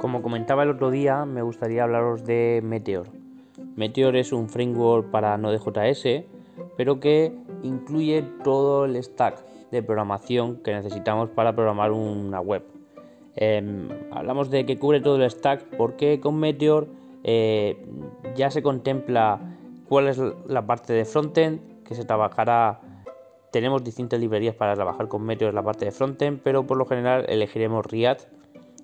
Como comentaba el otro día, me gustaría hablaros de Meteor. Meteor es un framework para Node.js, pero que incluye todo el stack de programación que necesitamos para programar una web. Em, hablamos de que cubre todo el stack porque con Meteor eh, ya se contempla cuál es la parte de frontend que se trabajará. Tenemos distintas librerías para trabajar con Meteor en la parte de frontend, pero por lo general elegiremos React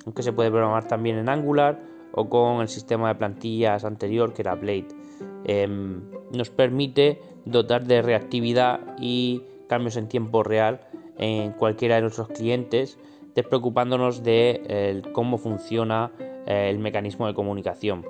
aunque se puede programar también en Angular o con el sistema de plantillas anterior que era Blade. Em, nos permite dotar de reactividad y cambios en tiempo real en cualquiera de nuestros clientes, despreocupándonos de cómo funciona eh, el mecanismo de comunicación.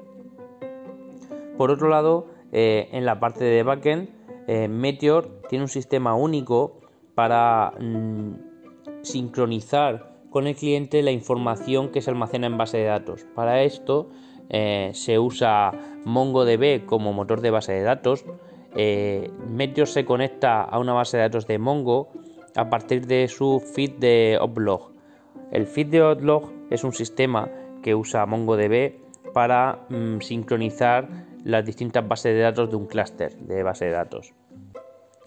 Por otro lado, eh, en la parte de backend, eh, Meteor tiene un sistema único para mm, sincronizar con el cliente la información que se almacena en base de datos. Para esto eh, se usa MongoDB como motor de base de datos. Eh, Meteor se conecta a una base de datos de Mongo a partir de su feed de Oplog. El feed de Oplog es un sistema que usa MongoDB para mm, sincronizar las distintas bases de datos de un clúster de base de datos.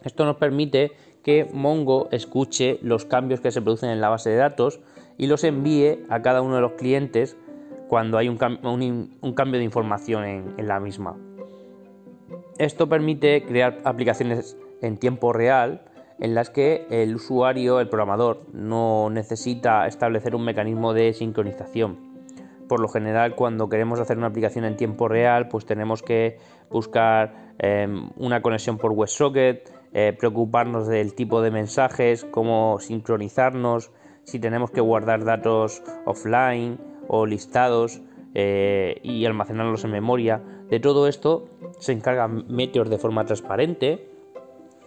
Esto nos permite que Mongo escuche los cambios que se producen en la base de datos y los envíe a cada uno de los clientes cuando hay un, cambio de información en, la misma. Esto permite crear aplicaciones en tiempo real en las que el usuario, el programador, no necesita establecer un mecanismo de sincronización. Por lo general, cuando queremos hacer una aplicación en tiempo real, pues tenemos que buscar em, una conexión por WebSocket, eh, preocuparnos del tipo de mensajes, cómo sincronizarnos, si tenemos que guardar datos offline o listados eh, y almacenarlos en memoria. De todo esto se encarga Meteor de forma transparente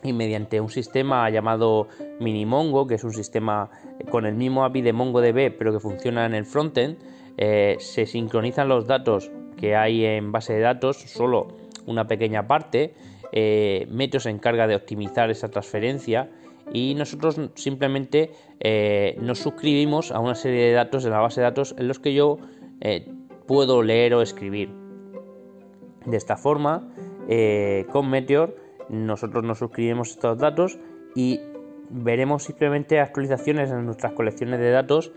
y mediante un sistema llamado Minimongo, que es un sistema con el mismo API de MongoDB pero que funciona en el frontend, eh, se sincronizan los datos que hay en base de datos, solo una pequeña parte. Eh, Meteor se encarga de optimizar esa transferencia y nosotros simplemente eh, nos suscribimos a una serie de datos de la base de datos en los que yo eh, puedo leer o escribir. De esta forma, con Meteor, nosotros nos suscribimos estos datos y veremos simplemente actualizaciones en nuestras colecciones de datos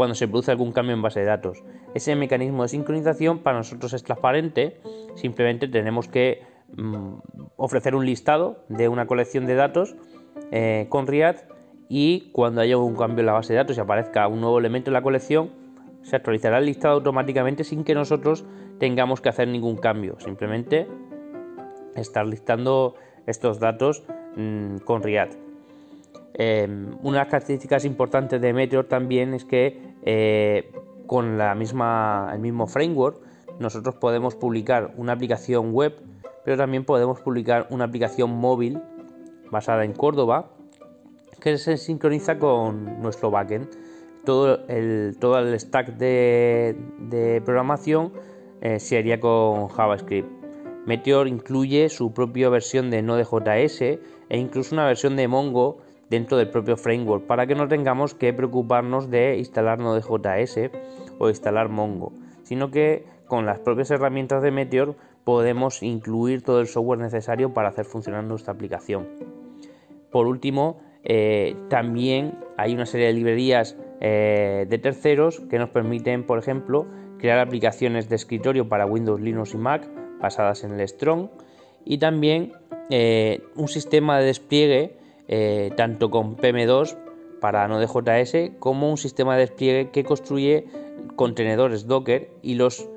cuando se produce algún cambio en base de datos. Ese mecanismo de sincronización para nosotros es transparente, simplemente tenemos que mm, ofrecer un listado de una colección de datos eh, con React y cuando haya un cambio en la base de datos y aparezca un nuevo elemento en la colección, se actualizará el listado automáticamente sin que nosotros tengamos que hacer ningún cambio. Simplemente estar listando estos datos mm, con React. Em, una de las características importantes de Meteor también es que eh, con la misma, el mismo framework nosotros podemos publicar una aplicación web, pero también podemos publicar una aplicación móvil basada en Córdoba que se sincroniza con nuestro backend. Todo el, todo el stack de, programación eh, se haría con JavaScript. Meteor incluye su propia versión de Node.js e incluso una versión de Mongo dentro del propio framework para que no tengamos que preocuparnos de instalar Node.js o instalar Mongo, sino que con las propias herramientas de Meteor podemos incluir todo el software necesario para hacer funcionar nuestra aplicación. Por último, eh, también hay una serie de librerías eh, de terceros que nos permiten, por ejemplo, crear aplicaciones de escritorio para Windows, Linux y Mac basadas en el Strong y también eh, un sistema de despliegue tanto con PM2 para Node.js como un sistema de despliegue que construye contenedores Docker y los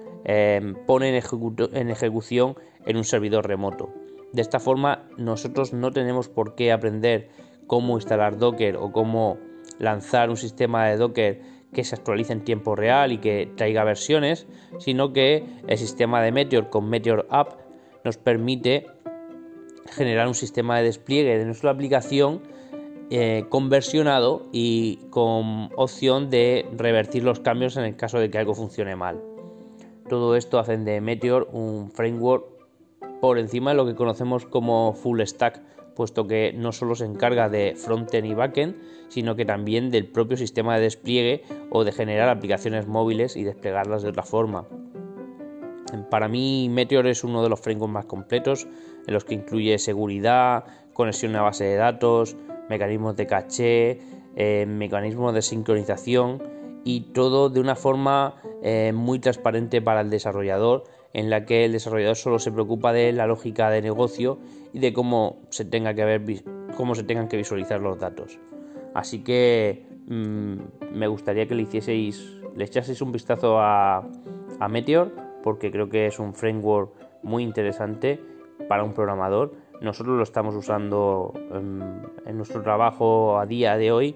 pone en ejecución en un servidor remoto. De esta forma nosotros no tenemos por qué aprender cómo instalar Docker o cómo lanzar un sistema de Docker que se actualice en tiempo real y que traiga versiones, sino que el sistema de Meteor con Meteor App nos permite generar un sistema de despliegue de nuestra aplicación eh, conversionado y con opción de revertir los cambios en el caso de que algo funcione mal. Todo esto hacen de Meteor un framework por encima de lo que conocemos como full stack puesto que no solo se encarga de frontend y backend, sino que también del propio sistema de despliegue o de generar aplicaciones móviles y desplegarlas de otra forma. Para mí Meteor es uno de los frameworks más completos, en los que incluye seguridad, conexión a base de datos, mecanismos de caché, eh, mecanismos de sincronización y todo de una forma eh, muy transparente para el desarrollador en la que el desarrollador solo se preocupa de la lógica de negocio y de cómo se tenga que ver cómo se tengan que visualizar los datos. Así que mm, me gustaría que le hicieseis, le echaseis un vistazo a, Meteor, porque creo que es un framework muy interesante para un programador. Nosotros lo estamos usando en, nuestro trabajo a día de hoy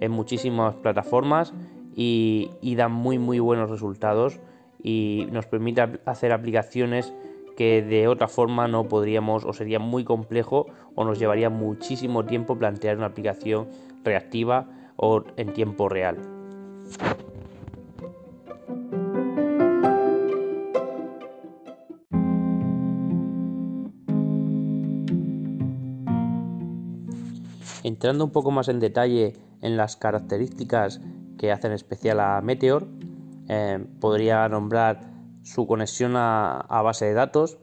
en muchísimas plataformas y, y dan muy muy buenos resultados y nos permite hacer aplicaciones que de otra forma no podríamos o sería muy complejo o nos llevaría muchísimo tiempo plantear una aplicación reactiva o en tiempo real. Entrando un poco más en detalle en las características que hacen especial a Meteor, eh, podría nombrar su conexión a, base de datos.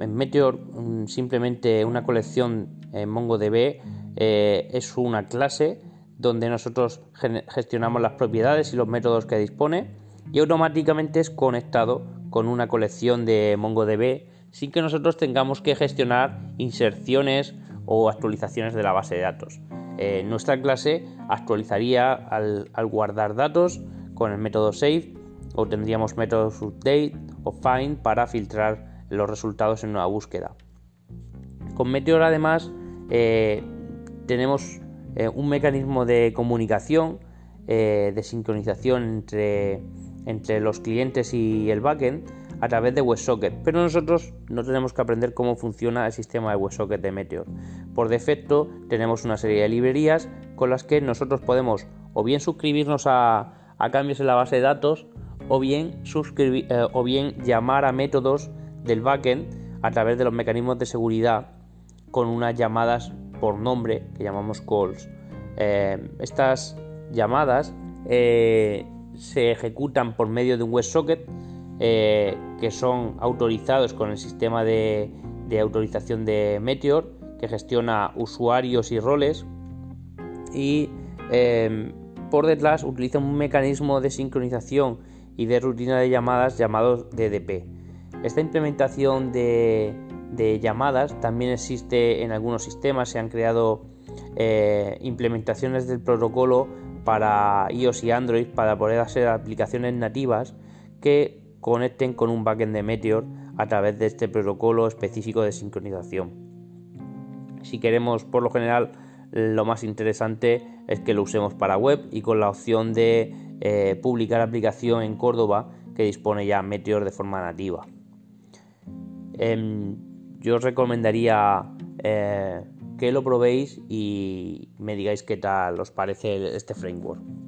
En Meteor, mm, simplemente una colección en MongoDB eh, es una clase donde nosotros gestionamos las propiedades y los métodos que dispone y automáticamente es conectado con una colección de MongoDB sin que nosotros tengamos que gestionar inserciones o actualizaciones de la base de datos. Eh, nuestra clase actualizaría al, guardar datos con el método save o tendríamos métodos update o find para filtrar los resultados en una búsqueda. Con Meteor además eh, tenemos eh, un mecanismo de comunicación, de sincronización entre, entre los clientes y el backend a través de WebSocket, pero nosotros no tenemos que aprender cómo funciona el sistema de WebSocket de Meteor. Por defecto tenemos una serie de librerías con las que nosotros podemos o bien suscribirnos a, cambios en la base de datos o bien, eh, o bien llamar a métodos del backend a través de los mecanismos de seguridad con unas llamadas por nombre que llamamos calls. Eh, estas llamadas eh, se ejecutan por medio de un WebSocket que son autorizados con el sistema de, autorización de Meteor que gestiona usuarios y roles y por detrás utiliza un mecanismo de sincronización y de rutina de llamadas llamados DDP. Esta implementación de, llamadas también existe en algunos sistemas, se han creado eh, implementaciones del protocolo para iOS y Android para poder hacer aplicaciones nativas que conecten con un backend de Meteor a través de este protocolo específico de sincronización. Si queremos, por lo general, lo más interesante es que lo usemos para web y con la opción de eh, publicar aplicación en Córdoba que dispone ya Meteor de forma nativa. Em, yo os recomendaría eh, que lo probéis y me digáis qué tal os parece este framework.